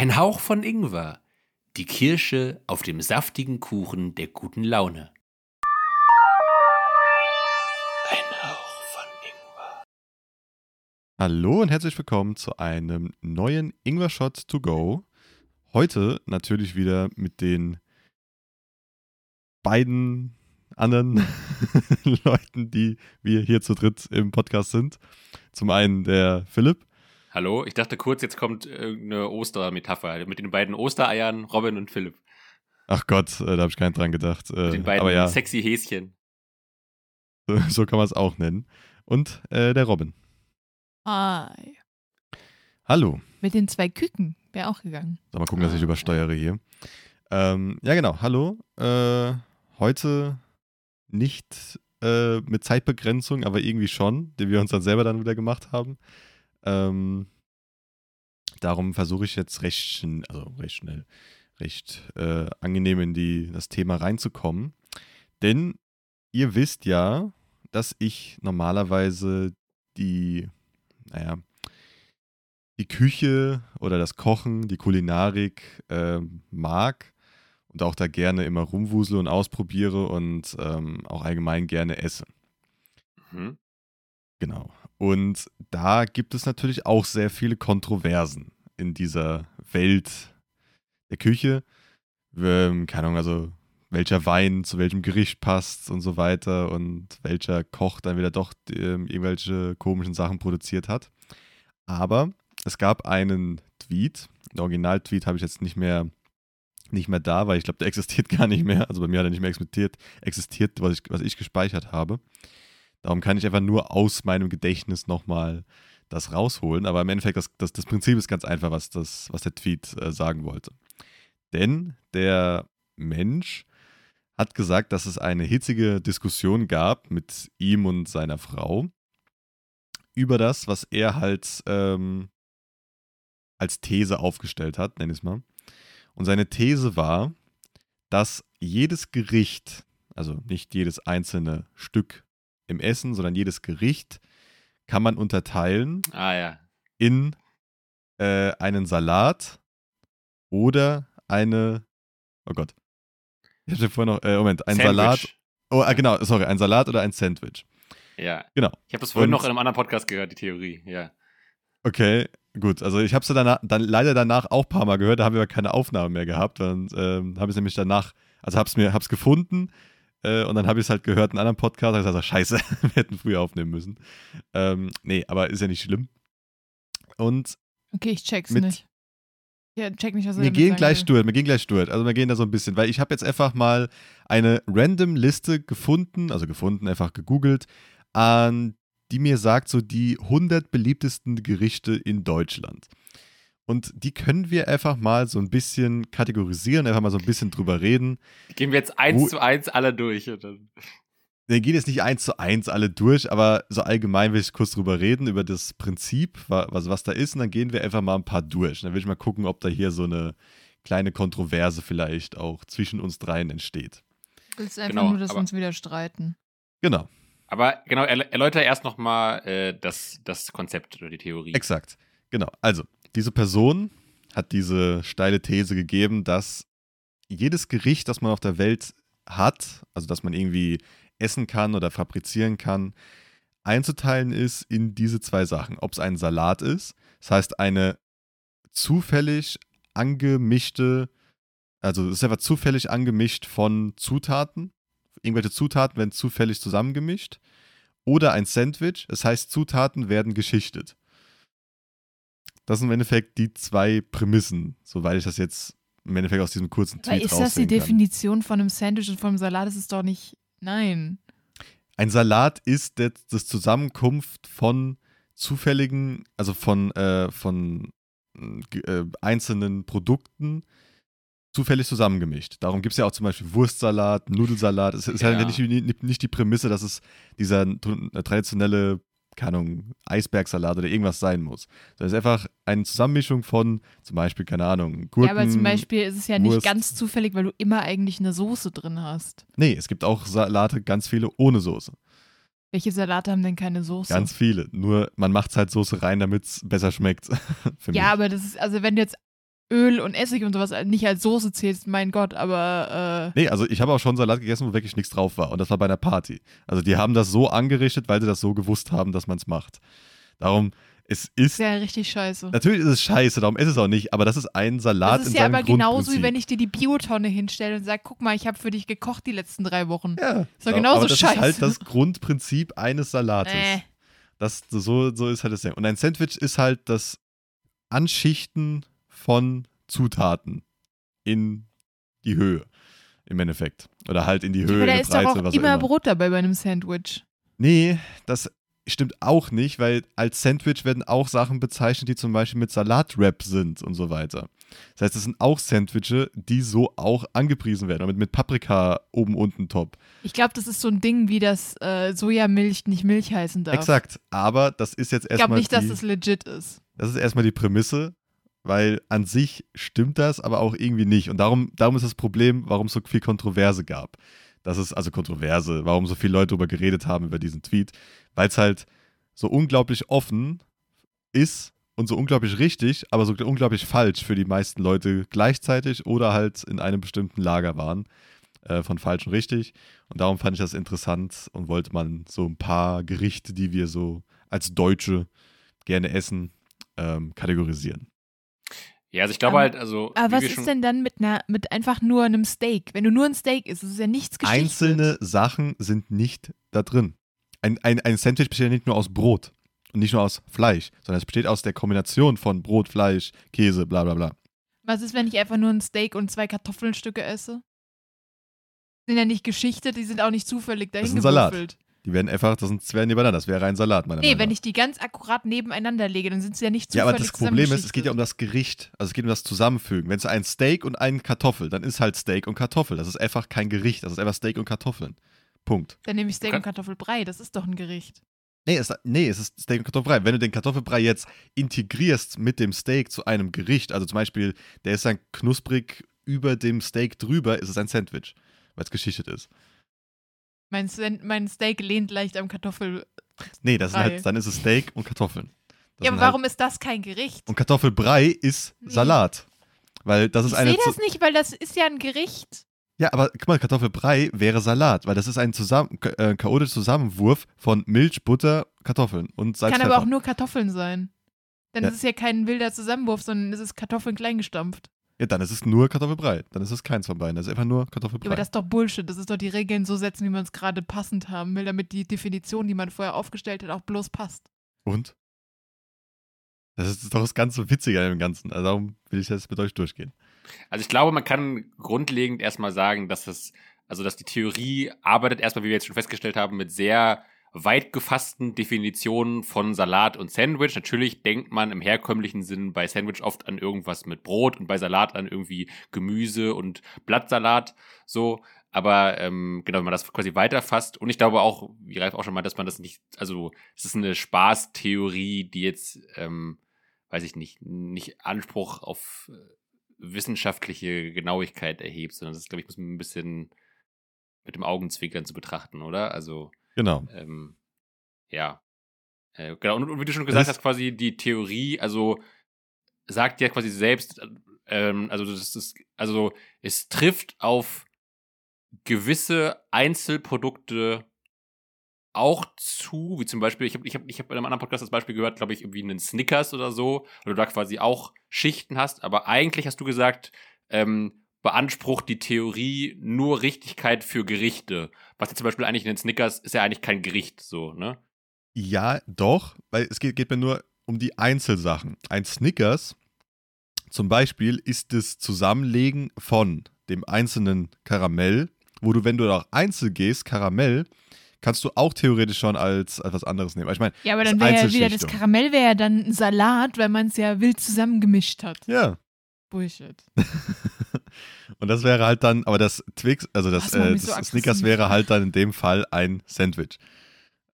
Ein Hauch von Ingwer. Die Kirsche auf dem saftigen Kuchen der guten Laune. Ein Hauch von Ingwer. Hallo und herzlich willkommen zu einem neuen Ingwer-Shot to go. Heute natürlich wieder mit den beiden anderen Leuten, die wir hier zu dritt im Podcast sind. Zum einen der Philipp. Hallo, ich dachte kurz, jetzt kommt irgendeine Ostermetapher mit den beiden Ostereiern, Robin und Philipp. Ach Gott, äh, da habe ich keinen dran gedacht. Äh, Mit den beiden aber ja, sexy Häschen. so, so kann man es auch nennen. Und äh, der Robin. Hi. Hallo. Mit den zwei Küken wäre auch gegangen. So, mal gucken, dass ich übersteuere hier. Ähm, ja, genau. Hallo. Äh, heute nicht äh, mit Zeitbegrenzung, aber irgendwie schon, die wir uns dann selber dann wieder gemacht haben. Ähm, darum versuche ich jetzt recht, schn also recht schnell, recht äh, angenehm in die, das Thema reinzukommen. Denn ihr wisst ja, dass ich normalerweise die, naja, die Küche oder das Kochen, die Kulinarik äh, mag und auch da gerne immer rumwusle und ausprobiere und ähm, auch allgemein gerne esse. Mhm. Genau. Und da gibt es natürlich auch sehr viele Kontroversen in dieser Welt der Küche. Ähm, keine Ahnung, also welcher Wein zu welchem Gericht passt und so weiter und welcher Koch dann wieder doch ähm, irgendwelche komischen Sachen produziert hat. Aber es gab einen Tweet, den Original-Tweet habe ich jetzt nicht mehr, nicht mehr da, weil ich glaube, der existiert gar nicht mehr. Also bei mir hat er nicht mehr existiert, existiert was, ich, was ich gespeichert habe. Darum kann ich einfach nur aus meinem Gedächtnis nochmal das rausholen. Aber im Endeffekt, das, das, das Prinzip ist ganz einfach, was, das, was der Tweet äh, sagen wollte. Denn der Mensch hat gesagt, dass es eine hitzige Diskussion gab mit ihm und seiner Frau über das, was er halt ähm, als These aufgestellt hat, nenn ich es mal. Und seine These war, dass jedes Gericht, also nicht jedes einzelne Stück im Essen, sondern jedes Gericht kann man unterteilen Ah ja. in äh, einen Salat oder eine, oh Gott, ich hatte vorhin noch, äh, Moment, ein Sandwich. Salat, oh, ah, genau, sorry, ein Salat oder ein Sandwich. Ja. Genau. Ich habe das vorhin Und- noch in einem anderen Podcast gehört, die Theorie. Ja. Okay, gut. Also ich habe es danach, dann leider danach auch ein paar Mal gehört, da haben wir aber keine Aufnahme mehr gehabt. Und ähm, habe es nämlich danach, also habe es mir, hab's gefunden äh, und dann habe ich es halt gehört in einem anderen Podcast. Da habe ich gesagt, scheiße, wir hätten früher aufnehmen müssen. Ähm, nee, aber ist ja nicht schlimm. Und Okay, ich check's nicht. Ja, check nicht, was wir gehen gleich durch, wir gehen gleich durch. Also wir gehen da so ein bisschen, weil ich habe jetzt einfach mal eine random Liste gefunden, also gefunden, einfach gegoogelt, an die mir sagt, so die 100 beliebtesten Gerichte in Deutschland. Und die können wir einfach mal so ein bisschen kategorisieren, einfach mal so ein bisschen drüber reden. Gehen wir jetzt eins Wo- zu eins alle durch. Und dann Wir gehen jetzt nicht eins zu eins alle durch, aber so allgemein will ich kurz drüber reden, über das Prinzip, wa- was, was da ist, und dann gehen wir einfach mal ein paar durch. Dann will ich mal gucken, ob da hier so eine kleine Kontroverse vielleicht auch zwischen uns dreien entsteht. Du willst einfach Genau, nur, dass wir uns wieder streiten. Genau, Aber genau, erl- erläuter erst nochmal äh, das, das Konzept oder die Theorie. exakt. Genau. Also, diese Person hat diese steile These gegeben, dass jedes Gericht, das man auf der Welt hat, also das man irgendwie essen kann oder fabrizieren kann, einzuteilen ist in diese zwei Sachen. Ob es ein Salat ist, das heißt eine zufällig angemischte, also es ist einfach zufällig angemischt von Zutaten. Irgendwelche Zutaten werden zufällig zusammengemischt. Oder ein Sandwich, das heißt Zutaten werden geschichtet. Das sind im Endeffekt die zwei Prämissen, soweit ich das jetzt im Endeffekt aus diesem kurzen Aber Tweet ist das die kann. Definition von einem Sandwich und von einem Salat? Das ist doch nicht. Nein. Ein Salat ist der, das Zusammenkunft von zufälligen, also von, äh, von äh, einzelnen Produkten zufällig zusammengemischt. Darum gibt es ja auch zum Beispiel Wurstsalat, Nudelsalat. Es ist Ja. halt nicht, nicht, die Prämisse, dass es dieser traditionelle, keine Ahnung, Eisbergsalat oder irgendwas sein muss. Es ist einfach eine Zusammenmischung von zum Beispiel, keine Ahnung, Gurken. ja, aber zum Beispiel ist es ja nicht Wurst. ganz zufällig, weil du immer eigentlich eine Soße drin hast. Nee, es gibt auch Salate, ganz viele ohne Soße. Welche Salate haben denn keine Soße? Ganz viele. Nur man macht halt Soße rein, damit es besser schmeckt. Ja, mich. aber das ist, also wenn du jetzt Öl und Essig und sowas nicht als Soße zählst, mein Gott, aber äh, Nee, also ich habe auch schon Salat gegessen, wo wirklich nichts drauf war. Und das war bei einer Party. Also die haben das so angerichtet, weil sie das so gewusst haben, dass man es macht. Darum, es ist. ja richtig scheiße. Natürlich ist es scheiße, darum ist es auch nicht, aber das ist ein Salat Das ist ja aber genauso, wie wenn ich dir die Biotonne hinstelle und sage, guck mal, ich habe für dich gekocht die letzten drei Wochen. Ja, Ist doch genauso aber das scheiße. ist halt das Grundprinzip eines Salates. Äh. Das, so, so ist halt das Ding. Und ein Sandwich ist halt das Anschichten von Zutaten in die Höhe. Im Endeffekt. Oder halt in die Höhe, Aber da ist doch auch immer. Brot dabei bei einem Sandwich. Nee, das stimmt auch nicht, weil als Sandwich werden auch Sachen bezeichnet, die zum Beispiel mit Salatwrap sind und so weiter. Das heißt, es sind auch Sandwiche, die so auch angepriesen werden. Und mit, Paprika oben, unten top. Ich glaube, das ist so ein Ding, wie das äh, Sojamilch nicht Milch heißen darf. Exakt. Aber das ist jetzt Ich glaube erstmal. nicht, dass die, das legit ist. Das ist erstmal die Prämisse, weil an sich stimmt das, aber auch irgendwie nicht. Und darum, darum ist das Problem, warum es so viel Kontroverse gab. Das ist also Kontroverse, warum so viele Leute darüber geredet haben, über diesen Tweet, weil es halt so unglaublich offen ist und so unglaublich richtig, aber so unglaublich falsch für die meisten Leute gleichzeitig oder halt in einem bestimmten Lager waren. Äh, von falsch und richtig. Und darum fand ich das interessant und wollte man so ein paar Gerichte, die wir so als Deutsche gerne essen, ähm, kategorisieren. Ja, also ich glaube Ähm, halt, also. Aber was ist denn dann mit, einer, mit einfach nur einem Steak? Wenn du nur ein Steak isst, ist es ja nichts geschichtet. Einzelne Sachen sind nicht da drin. Ein, ein, ein Sandwich besteht ja nicht nur aus Brot und nicht nur aus Fleisch, sondern es besteht aus der Kombination von Brot, Fleisch, Käse, bla bla bla. Was ist, wenn ich einfach nur ein Steak und zwei Kartoffelnstücke esse? Sind ja nicht geschichtet, die sind auch nicht zufällig Das dahin ist ein Salat. gewürfelt. Die werden einfach, das sind zwei nebeneinander, das wäre ein Salat, meiner Nee, Meinung wenn ich die ganz akkurat nebeneinander lege, dann sind sie ja nicht Ja, zufällig aber das Problem ist, es geht ja um das Gericht. Also es geht um das Zusammenfügen. Wenn es ein Steak und ein Kartoffel, dann ist halt Steak und Kartoffel. Das ist einfach kein Gericht, das ist einfach Steak und Kartoffeln. Punkt. Dann nehme ich Steak Okay. und Kartoffelbrei, das ist doch ein Gericht. Nee es, nee, es ist Steak und Kartoffelbrei. Wenn du den Kartoffelbrei jetzt integrierst mit dem Steak zu einem Gericht, also zum Beispiel, der ist dann knusprig über dem Steak drüber, ist es ein Sandwich, weil es geschichtet ist. Mein, mein Steak lehnt leicht am Kartoffel. Nee, das ist Brei. halt, dann ist es Steak und Kartoffeln. Das ja, aber halt- warum ist das kein Gericht? Und Kartoffelbrei ist Nee. Salat. Weil das ist Ich eine. sehe das nicht, weil das ist ja ein Gericht. Ja, aber guck mal, Kartoffelbrei wäre Salat, weil das ist ein zusammen, äh, chaotischer Zusammenwurf von Milch, Butter, Kartoffeln und Salz, Kann aber Pfeffer. auch nur Kartoffeln sein. Dann Ja. ist es ja kein wilder Zusammenwurf, sondern es ist Kartoffeln kleingestampft. Ja, dann ist es nur Kartoffelbrei. Dann ist es keins von beiden. Das ist einfach nur Ja, Kartoffelbrei. aber das ist doch Bullshit. Das ist doch die Regeln so setzen, wie man es gerade passend haben will, damit die Definition, die man vorher aufgestellt hat, auch bloß passt. und? Das ist doch das ganze Witzige dem Ganzen. Also darum will ich jetzt mit euch durchgehen. Also ich glaube, man kann grundlegend erstmal sagen, dass es, also dass die Theorie arbeitet erstmal, wie wir jetzt schon festgestellt haben, mit sehr weit gefassten Definitionen von Salat und Sandwich. Natürlich denkt man im herkömmlichen Sinn bei Sandwich oft an irgendwas mit Brot und bei Salat an irgendwie Gemüse und Blattsalat. So, aber ähm, genau, wenn man das quasi weiterfasst und ich glaube auch, wie Ralf auch schon meint, dass man das nicht, also es ist eine Spaßtheorie, die jetzt, ähm, weiß ich nicht, nicht Anspruch auf äh, wissenschaftliche Genauigkeit erhebt, sondern das ist, glaube ich, muss man ein bisschen mit dem Augenzwinkern zu betrachten, oder? Also, Genau. ähm, ja. Äh, genau, und, und wie du schon gesagt ist- hast, quasi die Theorie, also sagt ja quasi selbst, ähm, also das ist, also es trifft auf gewisse Einzelprodukte auch zu, wie zum Beispiel, ich habe ich hab, ich hab bei einem anderen Podcast das Beispiel gehört, glaube ich, irgendwie einen Snickers oder so, wo du da quasi auch Schichten hast, aber eigentlich hast du gesagt, ähm, beansprucht die Theorie nur Richtigkeit für Gerichte. Was ja zum Beispiel eigentlich in den Snickers ist ja eigentlich kein Gericht, so, ne? Ja, doch, weil es geht, geht mir nur um die Einzelsachen. Ein Snickers zum Beispiel ist das Zusammenlegen von dem einzelnen Karamell, wo du, wenn du auch einzeln gehst, Karamell, kannst du auch theoretisch schon als, als was anderes nehmen. Ich meine, Ja, aber Das dann wäre ja wieder das. Karamell wäre ja dann ein Salat, weil man es ja wild zusammengemischt hat. ja. Bullshit. Und das wäre halt dann, aber das Twix, also das, äh, das so Snickers wäre halt dann in dem Fall ein Sandwich.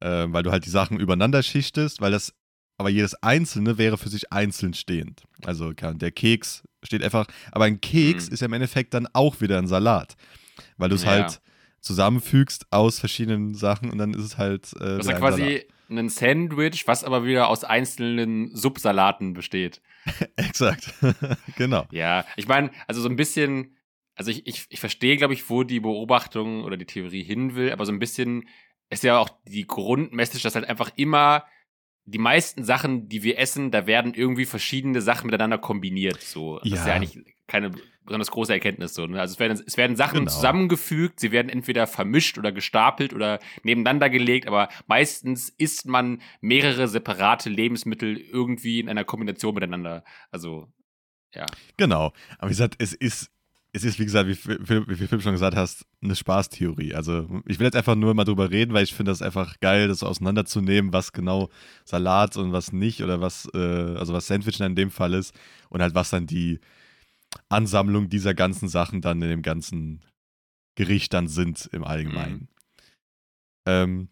Äh, weil du halt die Sachen übereinander schichtest, weil das, aber jedes einzelne wäre für sich einzeln stehend. Also der Keks steht einfach, aber ein Keks Mhm. ist ja im Endeffekt dann auch wieder ein Salat. Weil du es Ja. halt zusammenfügst aus verschiedenen Sachen und dann ist es halt. Äh, Das ist ja quasi, Salat. Ein Sandwich, was aber wieder aus einzelnen Subsalaten besteht. Exakt. genau. Ja, ich meine, also so ein bisschen, also ich, ich, ich verstehe, glaube ich, wo die Beobachtung oder die Theorie hin will, aber so ein bisschen ist ja auch die Grundmessage, dass halt einfach immer die meisten Sachen, die wir essen, da werden irgendwie verschiedene Sachen miteinander kombiniert. So. Das ist ja Ja. eigentlich keine besonders große Erkenntnis. So, ne? Also es werden, es werden Sachen Genau. zusammengefügt, sie werden entweder vermischt oder gestapelt oder nebeneinander gelegt, aber meistens isst man mehrere separate Lebensmittel irgendwie in einer Kombination miteinander. Also, Genau. Aber wie gesagt, es ist, es ist, wie gesagt, wie, Philipp- wie Philipp schon gesagt hast, eine Spaßtheorie. Also ich will jetzt einfach nur mal drüber reden, weil ich finde das einfach geil, das auseinanderzunehmen, was genau Salat und was nicht oder was, äh, also was Sandwich in dem Fall ist und halt was dann die Ansammlung dieser ganzen Sachen dann in dem ganzen Gericht dann sind im Allgemeinen. Ähm,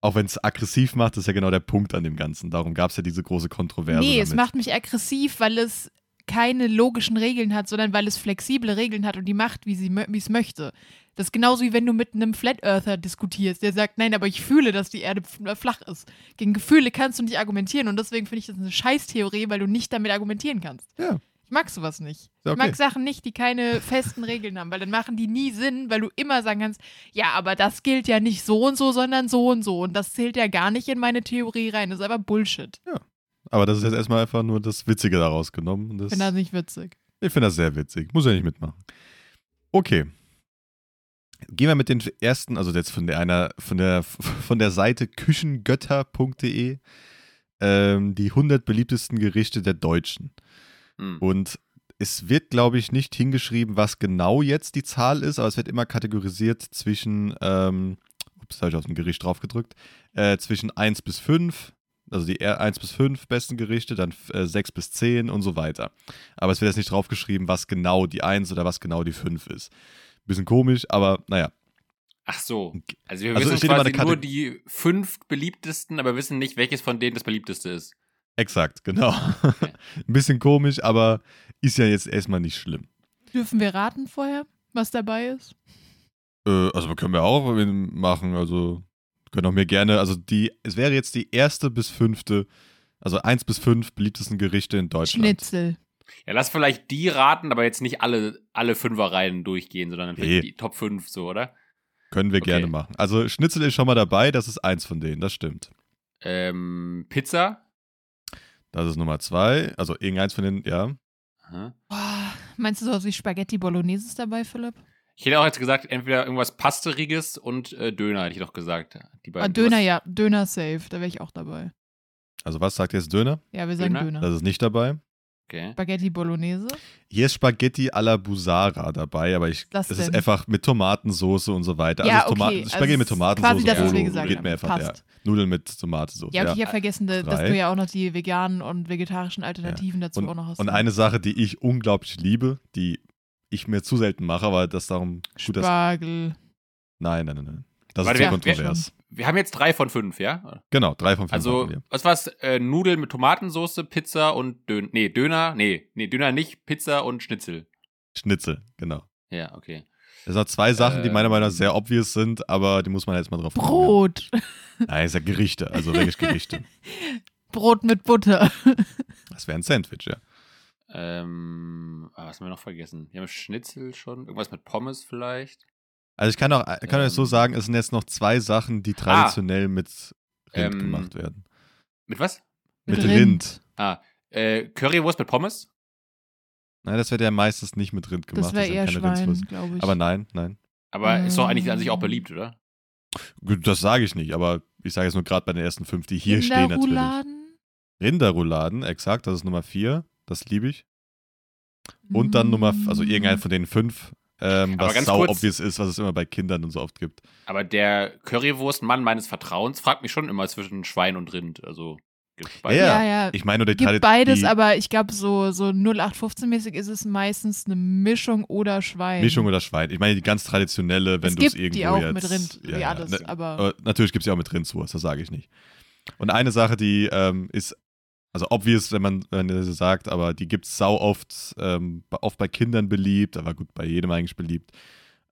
auch wenn es aggressiv macht, ist ja genau der Punkt an dem Ganzen. Darum gab es ja diese große Kontroverse. Nee, es damit. macht mich aggressiv, weil es keine logischen Regeln hat, sondern weil es flexible Regeln hat und die macht, wie sie es möchte. Das ist genauso wie wenn du mit einem Flat Earther diskutierst, der sagt, nein, aber ich fühle, dass die Erde flach ist. Gegen Gefühle kannst du nicht argumentieren und deswegen finde ich das eine Scheißtheorie, weil du nicht damit argumentieren kannst. Ja. Ich mag sowas nicht. Ja, Ich okay. mag Sachen nicht, die keine festen Regeln haben, weil dann machen die nie Sinn, weil du immer sagen kannst, ja, aber das gilt ja nicht so und so, sondern so und so und das zählt ja gar nicht in meine Theorie rein. Das ist aber Bullshit. Aber das ist jetzt erstmal einfach nur das Witzige daraus genommen. Das, Ich finde das nicht witzig. ich finde das sehr witzig. Muss ja nicht mitmachen. Okay. Gehen wir mit den ersten, also jetzt von der einer, von der von der Seite küchengötter.de ähm, die 100 beliebtesten Gerichte der Deutschen. Hm. Und es wird, glaube ich, nicht hingeschrieben, was genau jetzt die Zahl ist, aber es wird immer kategorisiert zwischen, ähm, ups, habe ich auf dem Gericht drauf gedrückt, äh, zwischen 1 bis 5, also die eher 1 bis 5 besten Gerichte, dann äh, 6 bis 10 und so weiter. Aber es wird jetzt nicht draufgeschrieben, was genau die 1 oder was genau die 5 ist. Bisschen komisch, aber naja. Ach so. Also wir Also wissen quasi nur die fünf beliebtesten, aber wissen nicht, welches von denen das beliebteste ist. Exakt, genau. Ein bisschen komisch, aber ist ja jetzt erstmal nicht schlimm. Dürfen wir raten vorher, was dabei ist? Äh, also können wir auch machen, also können auch mir gerne, also die, es wäre jetzt die erste bis fünfte, also eins bis fünf beliebtesten Gerichte in Deutschland. Schnitzel. Ja, lass vielleicht die raten, aber jetzt nicht alle, alle Fünferreihen durchgehen, sondern vielleicht Nee. die Top 5 so, oder? Können wir Okay. gerne machen. Also Schnitzel ist schon mal dabei, das ist eins von denen, das stimmt. Ähm, Pizza. Das ist Nummer zwei, also irgendeins von denen, ja. Aha. Boah, meinst du sowas wie Spaghetti Bolognese ist dabei, Philipp? Ich hätte auch jetzt gesagt, entweder irgendwas Pasteriges und äh, Döner, hätte ich doch gesagt. Die Ah, beiden. Döner, Was- ja. Döner safe. Da wäre ich auch dabei. Also was sagt jetzt Döner? Ja, wir sagen Döner? Döner. Das ist nicht dabei. Okay. Spaghetti Bolognese. Hier ist Spaghetti alla Busara dabei, aber ich, Was es ist einfach mit Tomatensauce und so weiter. Ja, also okay, also Spaghetti es mit ist Tomatensauce quasi das, gesagt geht mir einfach, ja. Nudeln mit Tomatensauce. Ja, okay, ja. ich habe vergessen, da- dass Drei. du ja auch noch die veganen und vegetarischen Alternativen dazu Und, auch noch hast. und eine Sache, die ich unglaublich liebe, die ich mir zu selten mache, aber das darum gut, dass, Spargel. Nein, nein, nein, nein. Das Warte, ist zu wer- kontrovers. Wir haben jetzt drei von fünf, ja? Genau, drei von fünf. Also, was war's? Äh, Nudeln mit Tomatensauce, Pizza und Döner. Nee, Döner. Nee, nee, Döner nicht. Pizza und Schnitzel. Schnitzel, genau. Ja, okay. Das sind zwei Sachen, die meiner. Meinung nach sehr obvious sind, aber die muss man jetzt mal drauf kommen. Brot. Nein, ist ja Gerichte, also wirklich Gerichte. Brot mit Butter. Das wäre ein Sandwich, ja. Ähm, ah, was haben wir noch vergessen? Wir haben Schnitzel schon. Irgendwas mit Pommes vielleicht. Also ich kann auch, kann euch so Ähm. sagen, es sind jetzt noch zwei Sachen, die traditionell mit Rind Ähm, gemacht werden. Mit was? Mit, mit Rind. Rind. Ah, äh, Currywurst mit Pommes? Nein, das wird ja meistens nicht mit Rind gemacht. Das wäre eher keine Schwein, glaube ich. Aber nein, nein. Aber ist doch eigentlich Ähm. an sich auch beliebt, oder? Das sage ich nicht, aber ich sage jetzt nur gerade bei den ersten fünf, die hier stehen natürlich. Rinderrouladen? Rinderrouladen, exakt, das ist Nummer vier. Das liebe ich. Und dann Nummer, also Mm. irgendein von den fünf, ähm, Aber was ganz sau kurz- obvious ist, was es immer bei Kindern und so oft gibt. Aber der Currywurstmann meines Vertrauens fragt mich schon immer zwischen Schwein und Rind. Also, gibt's beides. Ja, Ja, ja. Ich meine nur die Gibt beides, die aber ich glaube, so, so 0815-mäßig ist es meistens eine Mischung oder Schwein. Mischung oder Schwein. Ich meine die ganz traditionelle, wenn es du es gibt irgendwo die auch jetzt, mit Rind, ja, wie ja, alles, ne, aber aber natürlich gibt es ja auch mit Rindswurst, das sage ich nicht. Und eine Sache, die ähm, ist, also obvious, wenn man, wenn ihr das sagt, aber die gibt es sau oft, ähm, oft bei Kindern beliebt, aber gut, bei jedem eigentlich beliebt.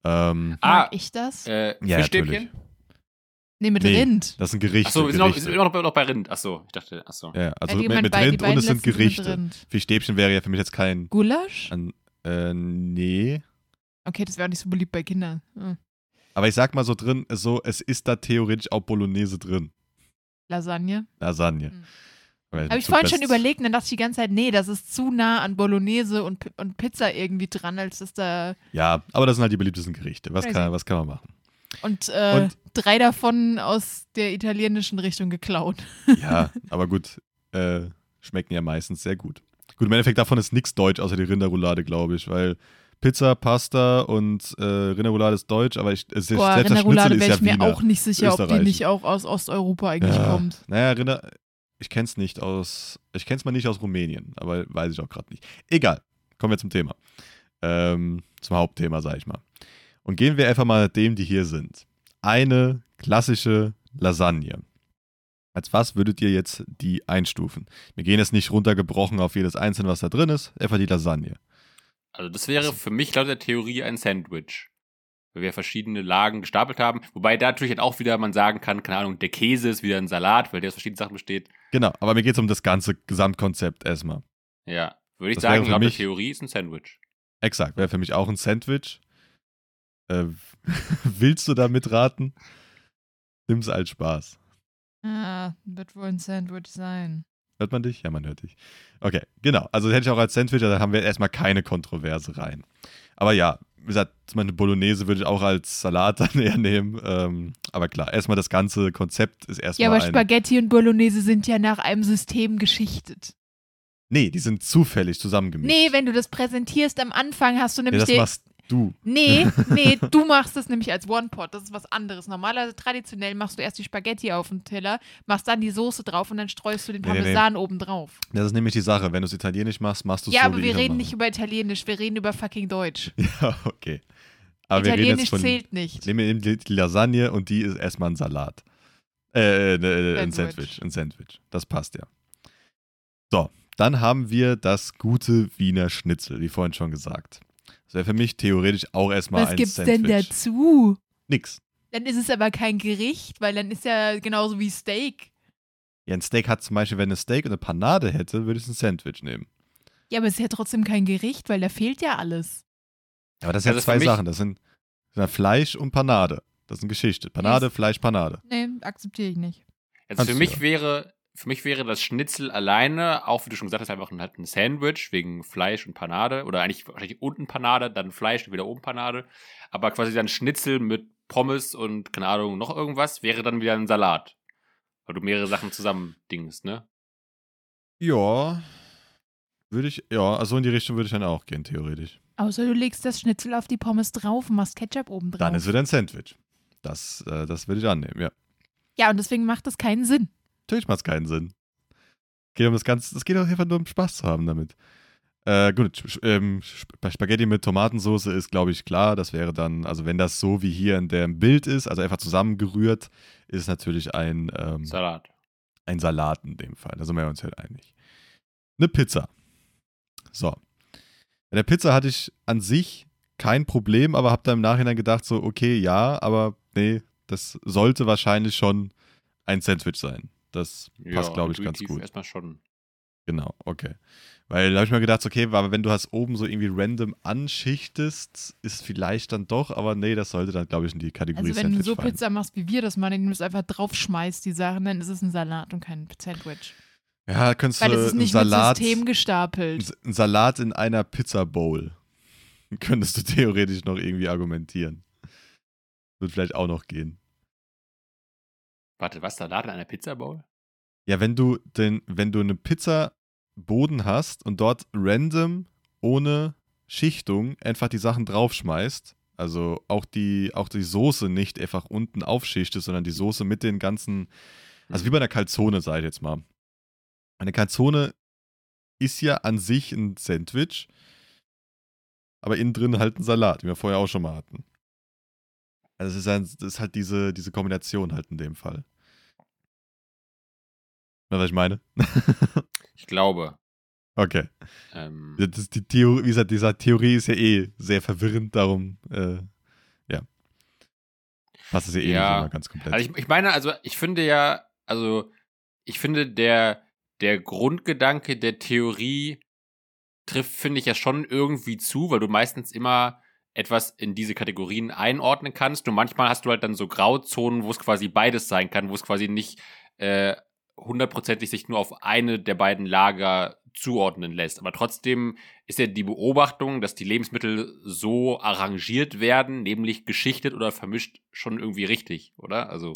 Ähm, Ah, ich das? Äh, Ja, Fischstäbchen? natürlich. Nee, mit Nee. Rind. Das sind Gerichte. Achso, wir sind, noch, Gerichte. sind immer, noch, noch bei Rind. Achso, ich dachte, achso. ja, also Hat mit, mit bei- Rind und es sind Gerichte. Fischstäbchen wäre ja für mich jetzt kein. Gulasch? An, äh, nee. Okay, das wäre auch nicht so beliebt bei Kindern. Hm. Aber ich sag mal so drin, so, es ist da theoretisch auch Bolognese drin. Lasagne. Lasagne. Hm. Habe ich vorhin schon überlegt und dann dachte ich die ganze Zeit, nee, das ist zu nah an Bolognese und, und Pizza irgendwie dran, als dass da. Ja, aber das sind halt die beliebtesten Gerichte. Was, kann, was kann man machen? Und, äh, Und- drei davon aus der italienischen Richtung geklaut. Ja, aber gut, äh, schmecken ja meistens sehr gut. Gut, im Endeffekt davon ist nichts deutsch, außer die Rinderroulade, glaube ich, weil Pizza, Pasta und äh, Rinderroulade ist deutsch, aber ich, es ist, Boah, selbst Rinderroulade wäre ja ich mir Wiener. auch nicht sicher, ob die nicht auch aus Osteuropa eigentlich Ja. kommt. Naja, Rinder, ich kenne es nicht aus, ich kenne es mal nicht aus Rumänien, aber weiß ich auch gerade nicht. Egal, kommen wir zum Thema. Ähm, zum Hauptthema, sag ich mal. Und gehen wir einfach mal dem, die hier sind. Eine klassische Lasagne. Als was würdet ihr jetzt die einstufen? Wir gehen jetzt nicht runtergebrochen auf jedes Einzelne, was da drin ist, einfach die Lasagne. Also das wäre für mich laut der Theorie ein Sandwich. Weil wir verschiedene Lagen gestapelt haben. Wobei da natürlich halt auch wieder man sagen kann, keine Ahnung, der Käse ist wieder ein Salat, weil der aus verschiedenen Sachen besteht. Genau, aber mir geht es um das ganze Gesamtkonzept erstmal. Ja. Würde ich Das sagen, laut der mich- Theorie ist ein Sandwich. Exakt, wäre für mich auch ein Sandwich. Äh, willst du da mitraten? Nimm's als Spaß. Ah, wird wohl ein Sandwich sein. Hört man dich? Ja, man hört dich. Okay, genau. Also hätte ich auch als Sandwich, da haben wir erstmal keine Kontroverse rein. Aber ja, wie gesagt, zum Beispiel Bolognese würde ich auch als Salat dann eher nehmen. Ähm, aber klar, erstmal das ganze Konzept ist erstmal Ja, aber. Spaghetti und Bolognese sind ja nach einem System geschichtet. Nee, die sind zufällig zusammengemischt. Nee, wenn du das präsentierst am Anfang, hast du ja, nämlich das den. machst du. Nee, nee, du machst das nämlich als One-Pot. Das ist was anderes. Normalerweise traditionell machst du erst die Spaghetti auf den Teller, machst dann die Soße drauf und dann streust du den Nee, nee, nee. Parmesan oben drauf. Das ist nämlich die Sache. Wenn du es italienisch machst, machst du es Ja, so, aber wir reden nicht über Italienisch, wir reden über fucking Deutsch. Ja, okay. Aber wir reden Italienisch von. zählt nicht. Ich nehme eben die, Lasagne und die ist erstmal ein Salat. Äh, äh, äh, ein Sandwich. Sandwich. Ein Sandwich. Das passt ja. So, dann haben wir das gute Wiener Schnitzel, wie vorhin schon gesagt. Das wäre für mich theoretisch auch erstmal Was ein gibt's Sandwich. denn dazu? Nix. Dann ist es aber kein Gericht, weil dann ist ja genauso wie Steak. Ja, ein Steak hat zum Beispiel, wenn eine Steak und eine Panade hätte, würde ich ein Sandwich nehmen. Ja, aber es ist ja trotzdem kein Gericht, weil da fehlt ja alles. Aber das sind ja Also für zwei Sachen. Das sind, das sind Fleisch und Panade. Das sind Geschichte. Panade, Yes. Fleisch, Panade. Nee, akzeptiere ich nicht. Also Kannst für mich ja. wäre, für mich wäre das Schnitzel alleine, auch wie du schon gesagt hast, einfach ein, halt ein Sandwich wegen Fleisch und Panade. Oder eigentlich wahrscheinlich unten Panade, dann Fleisch und wieder oben Panade. Aber quasi dann Schnitzel mit Pommes und, keine Ahnung, noch irgendwas, wäre dann wieder ein Salat. Weil du mehrere Sachen zusammen dingst, ne? Ja. Würde ich, ja, also in die Richtung würde ich dann auch gehen, theoretisch. Außer du legst das Schnitzel auf die Pommes drauf und machst Ketchup oben drauf. Dann ist wieder ein Sandwich. Das, äh, das würde ich annehmen, ja. ja, und deswegen macht das keinen Sinn. Natürlich macht es keinen Sinn. Geht um das Ganze, es geht auch einfach nur um Spaß zu haben damit. Äh, gut, ähm, Sp- Spaghetti mit Tomatensauce ist, glaube ich, klar. Das wäre dann, also wenn das so wie hier in dem Bild ist, also einfach zusammengerührt, ist natürlich ein, ähm, Salat. ein Salat in dem Fall. Da sind wir uns halt einig. Eine Pizza. So. Bei der Pizza hatte ich an sich kein Problem, aber habe dann im Nachhinein gedacht, so, okay, ja, aber nee, das sollte wahrscheinlich schon ein Sandwich sein. Das passt, glaube ich, ganz gut. Erstmal schon. Genau, okay. Weil da habe ich mir gedacht, okay, aber wenn du das oben so irgendwie random anschichtest, ist vielleicht dann doch, aber nee, das sollte dann, glaube ich, in die Kategorie Also wenn du Sandwich so fallen. Pizza machst, wie wir das machen, indem du es einfach draufschmeißt, die Sachen, dann ist es ein Salat und kein Sandwich. Ja, könntest Weil du es ist nicht Salat, mit System gestapelt. ein Salat in einer Pizza Bowl. Könntest du theoretisch noch irgendwie argumentieren. Wird vielleicht auch noch gehen. Warte, was? Salat in einer Pizza Bowl? Ja, wenn du den, wenn du eine Pizza Boden hast und dort random ohne Schichtung einfach die Sachen draufschmeißt, also auch die, auch die Soße nicht einfach unten aufschichtest, sondern die Soße mit den ganzen, also wie bei einer Calzone, sag ich jetzt mal. Eine Calzone ist ja an sich ein Sandwich, aber innen drin halt ein Salat, wie wir vorher auch schon mal hatten. Also es ist, ein, das ist halt diese, diese Kombination halt in dem Fall. Du, was ich meine? Ich glaube. okay. Ähm, Das ist die Theorie, wie gesagt, diese Theorie ist ja eh sehr verwirrend, darum, äh, passt es ja eh Ja. nicht immer ganz komplett. Also ich, ich meine, also ich finde ja, also ich finde der, der Grundgedanke der Theorie trifft, finde ich ja schon irgendwie zu, weil du meistens immer etwas in diese Kategorien einordnen kannst. Nur manchmal hast du halt dann so Grauzonen, wo es quasi beides sein kann, wo es quasi nicht äh, hundertprozentig sich nur auf eine der beiden Lager zuordnen lässt. Aber trotzdem ist ja die Beobachtung, dass die Lebensmittel so arrangiert werden, nämlich geschichtet oder vermischt, schon irgendwie richtig, oder? Also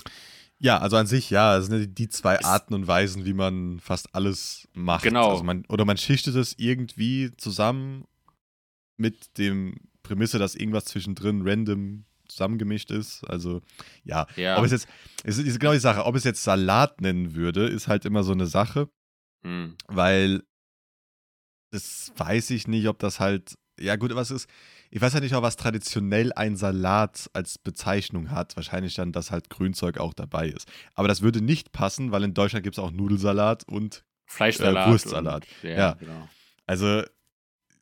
Ja, also an sich, ja, es sind ja die zwei Arten und Weisen, wie man fast alles macht. Genau. Also man, oder man schichtet es irgendwie zusammen mit dem Prämisse, dass irgendwas zwischendrin random zusammengemischt ist. Also, ja. ja. Ob es jetzt, es ist genau die Sache, ob es jetzt Salat nennen würde, ist halt immer so eine Sache, hm. weil das weiß ich nicht, ob das halt, ja gut, was ist, ich weiß ja nicht auch, was traditionell ein Salat als Bezeichnung hat. Wahrscheinlich dann, dass halt Grünzeug auch dabei ist. Aber das würde nicht passen, weil in Deutschland gibt es auch Nudelsalat und Fleischsalat. Äh, Wurstsalat. Und, ja, Ja. genau. also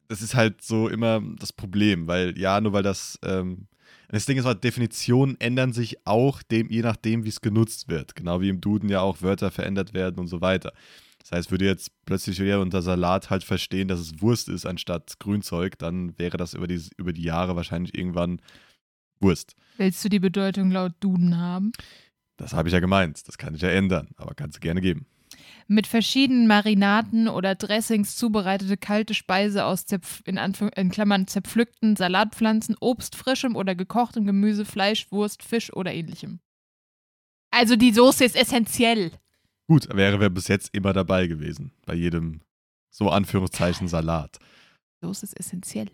das ist halt so immer das Problem, weil ja, nur weil das, ähm, das Ding ist, halt, Definitionen ändern sich auch dem, je nachdem, wie es genutzt wird. Genau wie im Duden ja auch Wörter verändert werden und so weiter. Das heißt, würde jetzt plötzlich jeder unter Salat halt verstehen, dass es Wurst ist anstatt Grünzeug, dann wäre das über die, über die Jahre wahrscheinlich irgendwann Wurst. Willst du die Bedeutung laut Duden haben? Das habe ich ja gemeint. Das kann ich ja ändern, aber kannst du gerne geben. Mit verschiedenen Marinaden oder Dressings zubereitete kalte Speise aus zerpf in, in Klammern zerpflückten Salatpflanzen, Obst, frischem oder gekochtem Gemüse, Fleisch, Wurst, Fisch oder ähnlichem. Also die Soße ist essentiell. Gut, wäre wir bis jetzt immer dabei gewesen. Bei jedem, so Anführungszeichen, Salat. Soße ist essentiell.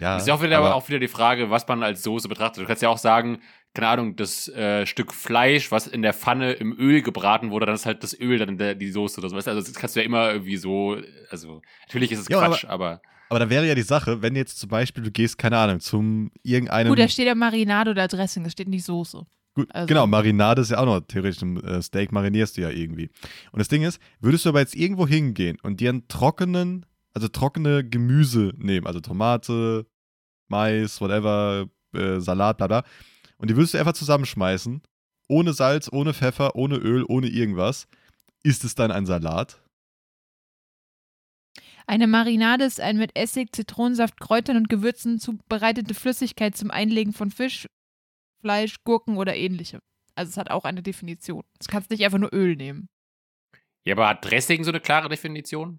Ja, ist ja auch wieder, aber- auch wieder die Frage, was man als Soße betrachtet. Du kannst ja auch sagen, keine Ahnung, das äh, Stück Fleisch, was in der Pfanne im Öl gebraten wurde, dann ist halt das Öl dann in der, die Soße oder so. Also das kannst du ja immer irgendwie so, also natürlich ist es Ja, Quatsch, aber, Aber da wäre ja die Sache, wenn jetzt zum Beispiel du gehst, keine Ahnung, zum irgendeinem. Gut, da steht ja Marinade oder Dressing, da steht nicht Soße. Gut, also- Genau, Marinade ist ja auch noch theoretisch ein äh, Steak, marinierst du ja irgendwie. Und das Ding ist, würdest du aber jetzt irgendwo hingehen und dir einen trockenen, also trockene Gemüse nehmen, also Tomate, Mais, whatever, äh, Salat, bla bla, und die würdest du einfach zusammenschmeißen, ohne Salz, ohne Pfeffer, ohne Öl, ohne irgendwas, ist es dann ein Salat? Eine Marinade ist ein mit Essig, Zitronensaft, Kräutern und Gewürzen zubereitete Flüssigkeit zum Einlegen von Fisch, Fleisch, Gurken oder ähnlichem. Also es hat auch eine Definition. Du kannst nicht einfach nur Öl nehmen. ja, aber hat Dressing so eine klare Definition?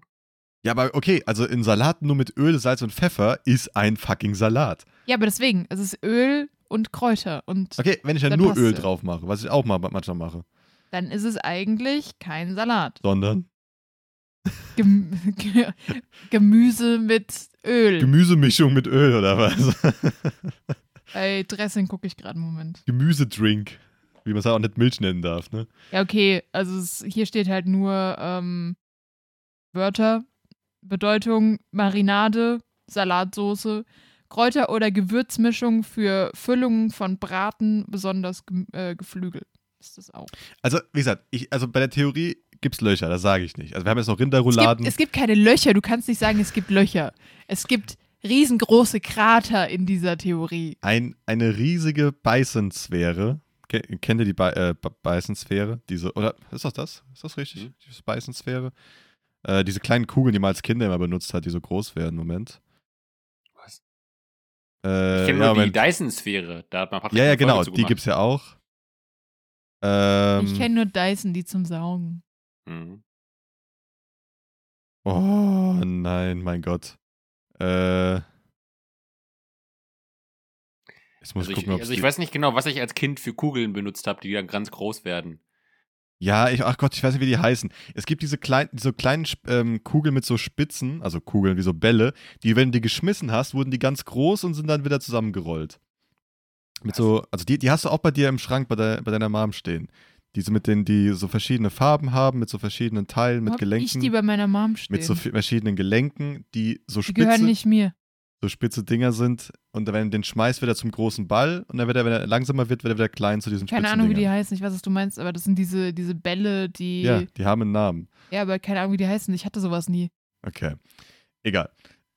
Ja, aber okay, also in Salaten nur mit Öl, Salz und Pfeffer ist ein fucking Salat. Ja, aber deswegen, es ist Öl und Kräuter und Okay, wenn ich dann, Dann nur Öl drauf mache, was ich auch mal manchmal mache, dann ist es eigentlich kein Salat. sondern Gem Ge- Gemüse mit Öl. Gemüsemischung mit Öl oder was? Bei Dressing gucke ich gerade einen Moment. Gemüsedrink, wie man es auch nicht Milch nennen darf, ne? Ja, okay, also es, hier steht halt nur ähm, Wörter, Bedeutung Marinade, Salatsoße, Kräuter- oder Gewürzmischung für Füllungen von Braten, besonders gem- äh, Geflügel. Ist das auch. Also, wie gesagt, ich, also bei der Theorie gibt es Löcher, das sage ich nicht. Also wir haben jetzt noch Es gibt, Rinderrouladen. es gibt keine Löcher, du kannst nicht sagen, es gibt Löcher. Es gibt riesengroße Krater in dieser Theorie. ein, eine riesige Beißensphäre. Ke- Kennt ihr die Be äh, Be- Beißensphäre? Diese, oder ist das das? Ist das richtig? Mhm. Diese Beißensphäre? Äh, diese kleinen Kugeln, die man als Kinder immer benutzt hat, die so groß werden. Moment. Äh, Ich kenne ja, nur Moment. die Dyson-Sphäre. Da hat man Patrick ja, ja, genau, die gibt es ja auch. Ähm, ich kenne nur Dyson, die zum Saugen. Mhm. Oh nein, mein Gott. Äh. Ich muss Also, ich, gucken, ob also ich weiß nicht genau, was ich als Kind für Kugeln benutzt habe, die dann ganz groß werden. Ja, ich, ach Gott, ich weiß nicht, wie die heißen. Es gibt diese, klein, diese kleinen ähm, Kugeln mit so Spitzen, also Kugeln wie so Bälle, die, wenn du die geschmissen hast, wurden die ganz groß und sind dann wieder zusammengerollt. Mit so, also die, die hast du auch bei dir im Schrank bei, de, bei deiner Mom stehen. Diese mit denen, die so verschiedene Farben haben, mit so verschiedenen Teilen, mit Hab Gelenken. ich die bei meiner Mom stehen. mit so verschiedenen Gelenken, die so die spitze, gehören nicht mir. So spitze Dinger sind. Und wenn den schmeißt, wird er zum großen Ball. Und dann wird er, wenn er langsamer wird, wird er wieder klein zu diesen Keine spitzen Ahnung, wie die Dingern. heißen. Ich weiß, was du meinst, aber das sind diese, diese Bälle, die. Ja, die haben einen Namen. Ja, aber keine Ahnung, wie die heißen. Ich hatte sowas nie. Okay. Egal.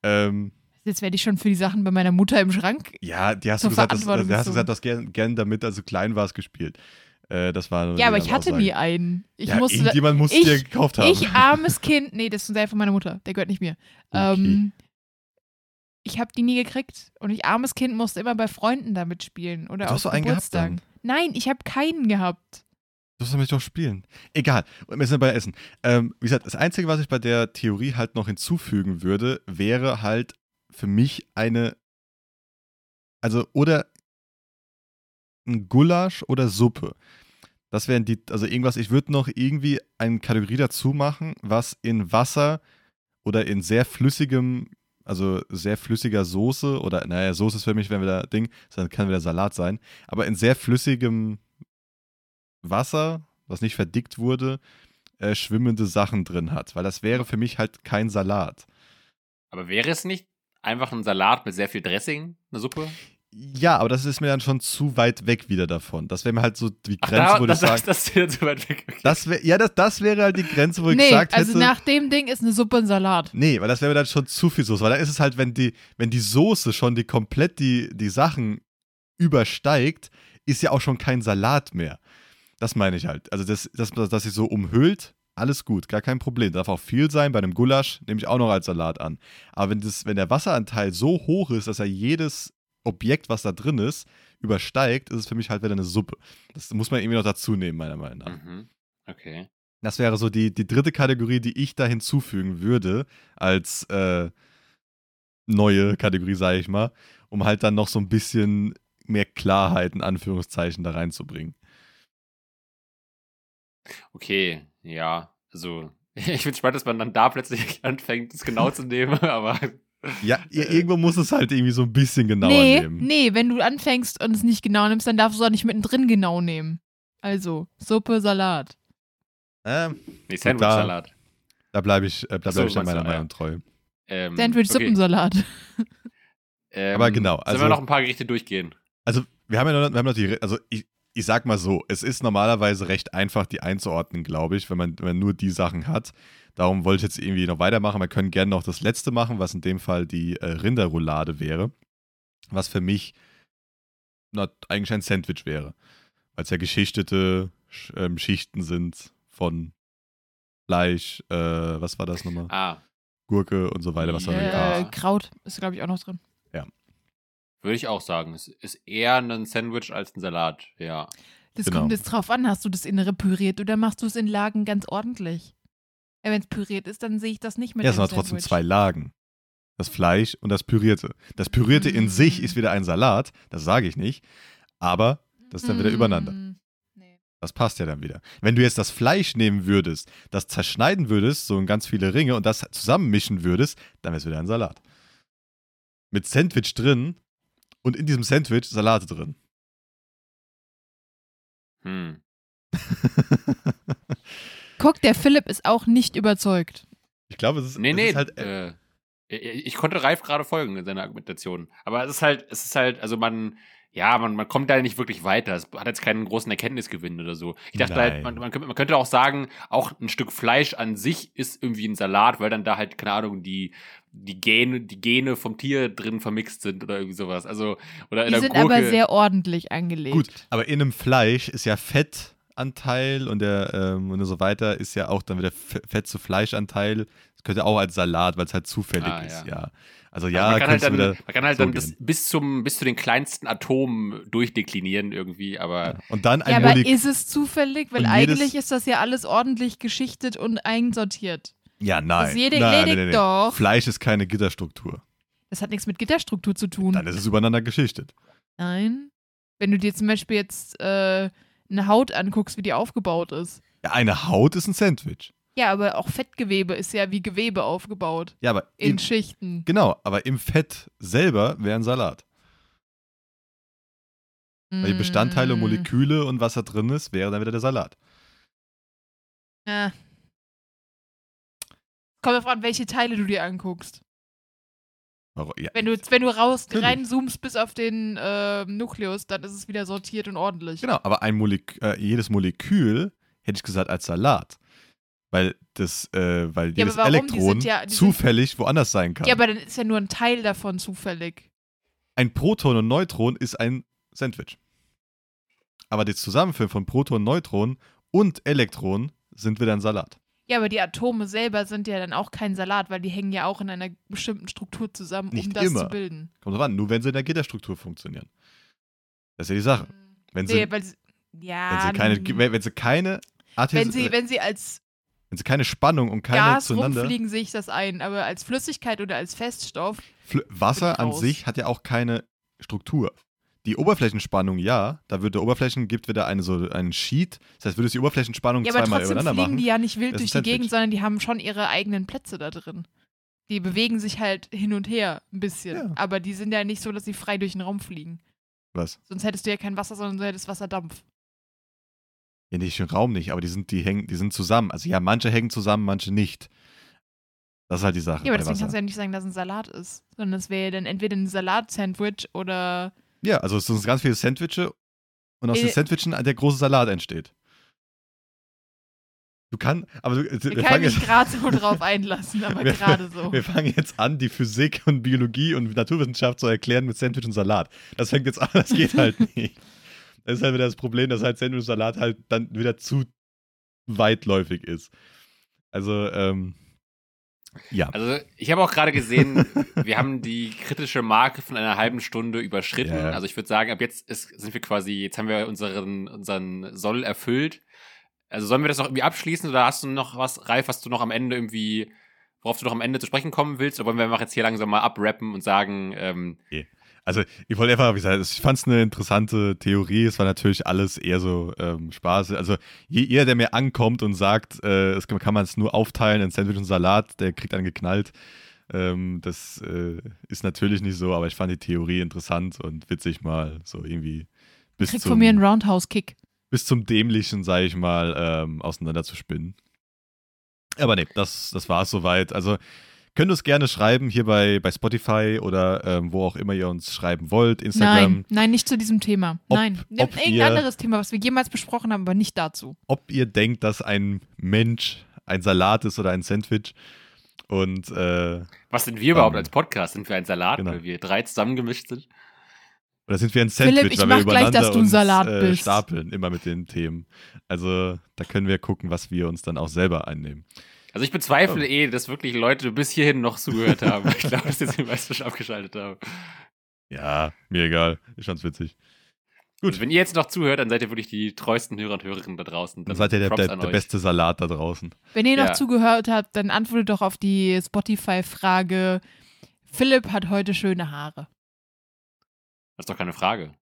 Ähm, Jetzt werde ich schon für die Sachen bei meiner Mutter im Schrank. Ja, die hast du gesagt, das, Verantwortung da hast du gesagt, du hast gern, gern damit, als du klein warst, gespielt. Äh, das war Ja, aber ich hatte Aussage. nie einen. Ich ja, musste. irgendjemand musste ich- dir gekauft haben. Ich, armes Kind. Nee, das ist ein von meiner Mutter. Der gehört nicht mir. Okay. Ähm, ich habe die nie gekriegt. Und ich, armes Kind, musste immer bei Freunden damit spielen. Oder Du hast doch einen gehabt dann. Nein, ich habe keinen gehabt. Du sollst mich doch spielen. Egal, wir sind bei Essen. Ähm, wie gesagt, das Einzige, was ich bei der Theorie halt noch hinzufügen würde, wäre halt für mich eine, also oder ein Gulasch oder Suppe. Das wären die, also irgendwas, ich würde noch irgendwie eine Kategorie dazu machen, was in Wasser oder in sehr flüssigem, also sehr flüssiger Soße oder, naja, Soße ist für mich, wenn wir da Ding, dann kann wieder Salat sein, aber in sehr flüssigem Wasser, was nicht verdickt wurde, äh, schwimmende Sachen drin hat. Weil das wäre für mich halt kein Salat. Aber wäre es nicht einfach ein Salat mit sehr viel Dressing, eine Suppe? Ja, aber das ist mir dann schon zu weit weg wieder davon. Das wäre mir halt so die Ach, Grenze, da, wo das, ich das, sage. das wieder zu weit weg. Okay. Das wär, ja, das, das wäre halt die Grenze, wo ich nee, gesagt also hätte. nach dem Ding ist eine Suppe ein Salat. Nee, weil das wäre mir dann schon zu viel Soße. Weil da ist es halt, wenn die, wenn die Soße schon die komplett die, die Sachen übersteigt, ist ja auch schon kein Salat mehr. Das meine ich halt. Also, das, das, das sich so umhüllt, alles gut, gar kein Problem. Darf auch viel sein. Bei einem Gulasch nehme ich auch noch als Salat an. Aber wenn, das, wenn der Wasseranteil so hoch ist, dass er jedes Objekt, was da drin ist, übersteigt, ist es für mich halt wieder eine Suppe. Das muss man irgendwie noch dazu nehmen, meiner Meinung nach. Mhm. Okay. Das wäre so die, die dritte Kategorie, die ich da hinzufügen würde, als äh, neue Kategorie, sage ich mal, um halt dann noch so ein bisschen mehr Klarheit in Anführungszeichen da reinzubringen. Okay, ja. Also, ich bin spannend, dass man dann da plötzlich anfängt, das genau zu nehmen, aber Ja, ir- irgendwo muss es halt irgendwie so ein bisschen genauer nee, nehmen. nee, wenn du anfängst und es nicht genau nimmst, dann darfst du es auch nicht mittendrin genau nehmen. Also, Suppe, Salat. Ähm, nee, Sandwich-Salat. da bleibe ich, äh, da so, bleib ich du, meiner ja. Meinung treu. Ähm, Sandwich, okay. Suppensalat. Ähm, Aber genau, Sollen also- wir noch ein paar Gerichte durchgehen? Also, wir haben ja noch, wir haben noch die, also ich, ich sag mal so, es ist normalerweise recht einfach, die einzuordnen, glaube ich, wenn man, wenn man nur die Sachen hat. Darum wollte ich jetzt irgendwie noch weitermachen. Wir können gerne noch das letzte machen, was in dem Fall die äh, Rinderroulade wäre. Was für mich na, eigentlich ein Sandwich wäre. Weil es ja geschichtete Sch- ähm, Schichten sind von Fleisch, äh, was war das nochmal? Ah, Gurke und so weiter, was drin Ja. Äh. Kraut ist, glaube ich, auch noch drin. würde ich auch sagen. Es ist eher ein Sandwich als ein Salat, ja. Das Genau. kommt jetzt drauf an, hast du das Innere püriert oder machst du es in Lagen ganz ordentlich? Ja, Wenn es püriert ist, dann sehe ich das nicht mit Ja, es sind aber trotzdem zwei Lagen. Das Fleisch und das Pürierte. Das Pürierte in Mm. sich ist wieder ein Salat, das sage ich nicht, aber das ist dann wieder übereinander. Mm, Nee. Das passt ja dann wieder. Wenn du jetzt das Fleisch nehmen würdest, das zerschneiden würdest, so in ganz viele Ringe und das zusammenmischen würdest, dann wäre es wieder ein Salat. Mit Sandwich drin und in diesem Sandwich Salate drin. Hm. Guck, der Philipp ist auch nicht überzeugt. ich glaube, es ist, Nee, es nee. ist halt. Äh, äh, ich konnte Ralf gerade folgen in seiner Argumentation. Aber es ist halt, es ist halt, also man, ja, man, man kommt da nicht wirklich weiter. Es hat jetzt keinen großen Erkenntnisgewinn oder so. Ich dachte Nein. halt, man, man, könnte, man könnte auch sagen, auch ein Stück Fleisch an sich ist irgendwie ein Salat, weil dann da halt, keine Ahnung, die, die Gene, die Gene vom Tier drin vermixt sind oder irgendwie sowas. Also, oder in Die der sind Gurke. aber sehr ordentlich angelegt. Gut, aber in einem Fleisch ist ja Fettanteil und der ähm, und so weiter ist ja auch dann wieder Fett zu Fleischanteil. Das könnte auch als Salat, weil es halt zufällig Ah, ist, ja. ja. Also Also ja, man kann halt dann, wieder. man kann halt so dann das bis zum bis zu den kleinsten Atomen durchdeklinieren irgendwie, aber Ja. Und dann Ja, ein aber Molek ist es zufällig? Weil eigentlich ist das ja alles ordentlich geschichtet und einsortiert. Ja, nein. Das jede- nein, nein, nein, doch. Fleisch ist keine Gitterstruktur. Das hat nichts mit Gitterstruktur zu tun. Dann ist es übereinander geschichtet. Nein. Wenn du dir zum Beispiel jetzt äh, eine Haut anguckst, wie die aufgebaut ist. Ja, eine Haut ist ein Sandwich. Ja, aber auch Fettgewebe ist ja wie Gewebe aufgebaut. Ja, aber In im, Schichten. genau, aber im Fett selber wäre ein Salat. Weil die Bestandteile, Mm. Moleküle und was da drin ist, wäre dann wieder der Salat. Ja. Kommt drauf an, welche Teile du dir anguckst. Ja, Wenn du, wenn du raus reinzoomst bis auf den äh, Nukleus, dann ist es wieder sortiert und ordentlich. Genau, aber ein Molek äh, jedes Molekül hätte ich gesagt als Salat. Weil das, äh, weil Ja, jedes? Die Elektron ja- die sind- zufällig woanders sein kann. Ja, aber dann ist ja nur ein Teil davon zufällig. ein Proton und Neutron ist ein Sandwich. Aber das Zusammenführen von Proton, Neutron und Elektron sind wieder ein Salat. Ja, aber die Atome selber sind ja dann auch kein Salat, weil die hängen ja auch in einer bestimmten Struktur zusammen, um Nicht das immer. zu bilden. Kommt drauf an, nur wenn sie in der Gitterstruktur funktionieren. Das ist ja die Sache. Wenn sie, Nee, weil sie, ja, wenn sie keine, n- wenn, wenn sie keine Artis- wenn sie, wenn sie als wenn sie keine Spannung und keine Gas zueinander. rumfliegen, sehe ich das ein. Aber als Flüssigkeit oder als Feststoff, Fl Wasser an sich hat ja auch keine Struktur. Die Oberflächenspannung, ja, da wird der Oberflächen gibt wieder eine so einen Sheet. Das heißt, würdest du die Oberflächenspannung ja, aber zweimal trotzdem übereinander fliegen machen. die ja nicht wild Das durch die Sandwich. Gegend, sondern die haben schon ihre eigenen Plätze da drin. Die bewegen sich halt hin und her ein bisschen. Ja. Aber die sind ja nicht so, dass sie frei durch den Raum fliegen. Was? Sonst hättest du ja kein Wasser, sondern du hättest Wasserdampf. Ja, nicht im Raum nicht, aber die sind, die hängen, die sind zusammen. Also ja, manche hängen zusammen, manche nicht. Das ist halt die Sache. Ja, aber deswegen Wasser. kannst du ja nicht sagen, dass ein Salat ist. Sondern es wäre ja dann entweder ein Salat-Sandwich oder. Ja, also es sind ganz viele Sandwiche und aus Äh, den Sandwichen der große Salat entsteht. Du kannst, aber du, Wir wir, können fangen mich gerade so drauf einlassen, aber Wir- gerade so. wir fangen jetzt an, die Physik und Biologie und Naturwissenschaft zu erklären mit Sandwich und Salat. Das fängt jetzt an, das geht halt nicht. Das ist halt wieder das Problem, dass halt Sandwich und Salat halt dann wieder zu weitläufig ist. Also, ähm, ja. Also, ich habe auch gerade gesehen, wir haben die kritische Marke von einer halben Stunde überschritten. Ja. Also, ich würde sagen, ab jetzt ist, sind wir quasi, jetzt haben wir unseren, unseren Soll erfüllt. Also, sollen wir das noch irgendwie abschließen oder hast du noch was, Ralf, was du noch am Ende irgendwie, worauf du noch am Ende zu sprechen kommen willst? Oder wollen wir einfach jetzt hier langsam mal abrappen und sagen, ähm, Also, ich wollte einfach, wie gesagt, ich fand es eine interessante Theorie. Es war natürlich alles eher so ähm, Spaß. Also, je- jeder, der mir ankommt und sagt, äh, es kann, kann man es nur aufteilen in Sandwich und Salat, der kriegt dann geknallt. Ähm, das äh, ist natürlich nicht so, aber ich fand die Theorie interessant und witzig mal so irgendwie bis Krieg zum, von mir einen Roundhouse-Kick. bis zum Dämlichen, sage ich mal, ähm, auseinander zu spinnen. Aber nee, das, das war es soweit. Also könnt ihr es gerne schreiben hier bei, bei Spotify oder ähm, wo auch immer ihr uns schreiben wollt. Instagram. Nein, nein, nicht zu diesem Thema. Ob- nein. ob Irgendein ihr- anderes Thema, was wir jemals besprochen haben, aber nicht dazu. ob ihr denkt, dass ein Mensch ein Salat ist oder ein Sandwich. Und äh, was sind wir überhaupt Ähm, als Podcast? Sind wir ein Salat, genau. weil wir drei zusammengemischt sind? oder sind wir ein Philipp, Sandwich, ich weil wir mach gleich, übereinander dass du ein uns, Salat äh, bist. stapeln, immer mit den Themen. Also da können wir gucken, was wir uns dann auch selber einnehmen. Also ich bezweifle Oh. eh, dass wirklich Leute bis hierhin noch zugehört haben. ich glaube, dass jetzt die meisten schon abgeschaltet haben. Ja, mir egal. Ich fand's witzig. Gut, wenn ihr jetzt noch zuhört, dann seid ihr wirklich die treuesten Hörer und Hörerinnen da draußen. Dann seid ihr der, der, der beste Salat da draußen. Wenn ihr noch Ja. zugehört habt, dann antwortet doch auf die Spotify-Frage. Philipp hat heute schöne Haare. Das ist doch keine Frage.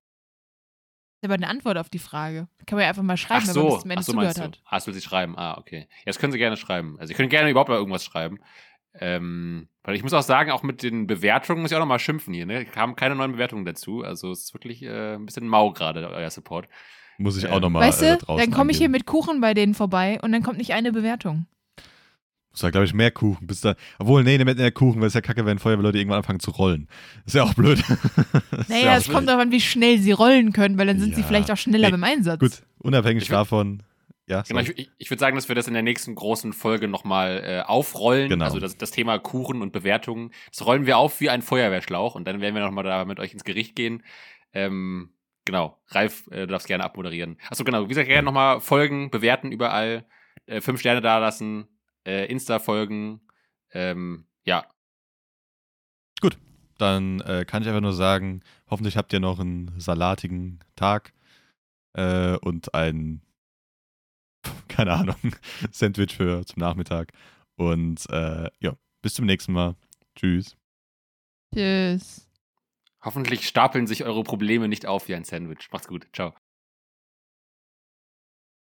Das ist aber eine Antwort auf die Frage. Kann man ja einfach mal schreiben, Ach wenn man so, bis zum Ende ach so zugehört meinst du. hat. Ah, das will sie schreiben. Ah, okay. Ja, das können sie gerne schreiben. Also, ihr könnt gerne überhaupt mal irgendwas schreiben. Ähm, weil ich muss auch sagen, auch mit den Bewertungen muss ich auch nochmal schimpfen hier. Ne? Kamen keine neuen Bewertungen dazu. Also, es ist wirklich äh, ein bisschen mau gerade, euer Support. Muss ich Ähm, auch nochmal Weißt äh, du, draußen dann komme ich hier mit Kuchen bei denen vorbei und dann kommt nicht eine Bewertung. Muss da, glaube ich, mehr Kuchen. Bis da, obwohl, nee, nicht mehr Kuchen, weil es ja kacke, wenn Feuerwehrleute irgendwann anfangen zu rollen. ist ja auch blöd. Naja, ja auch es kommt darauf an, wie schnell sie rollen können, weil dann sind sie Ja. vielleicht auch schneller Nee, beim Einsatz. Gut, unabhängig Ich würd- davon. Ja, Genau, ich, ich würde sagen, dass wir das in der nächsten großen Folge nochmal äh, aufrollen. Genau. Also das, das Thema Kuchen und Bewertungen. Das rollen wir auf wie ein Feuerwehrschlauch und dann werden wir nochmal da mit euch ins Gericht gehen. Ähm, genau, Ralf, äh, du darfst gerne abmoderieren. Achso, genau, wie gesagt, gerne nochmal folgen, bewerten überall, äh, fünf Sterne dalassen, äh, Insta folgen. Ähm, ja, Dann äh, kann ich einfach nur sagen, hoffentlich habt ihr noch einen salatigen Tag äh, und ein, keine Ahnung, Sandwich für zum Nachmittag. Und äh, ja, bis zum nächsten Mal. Tschüss. Tschüss. hoffentlich stapeln sich eure Probleme nicht auf wie ein Sandwich. Macht's gut, ciao.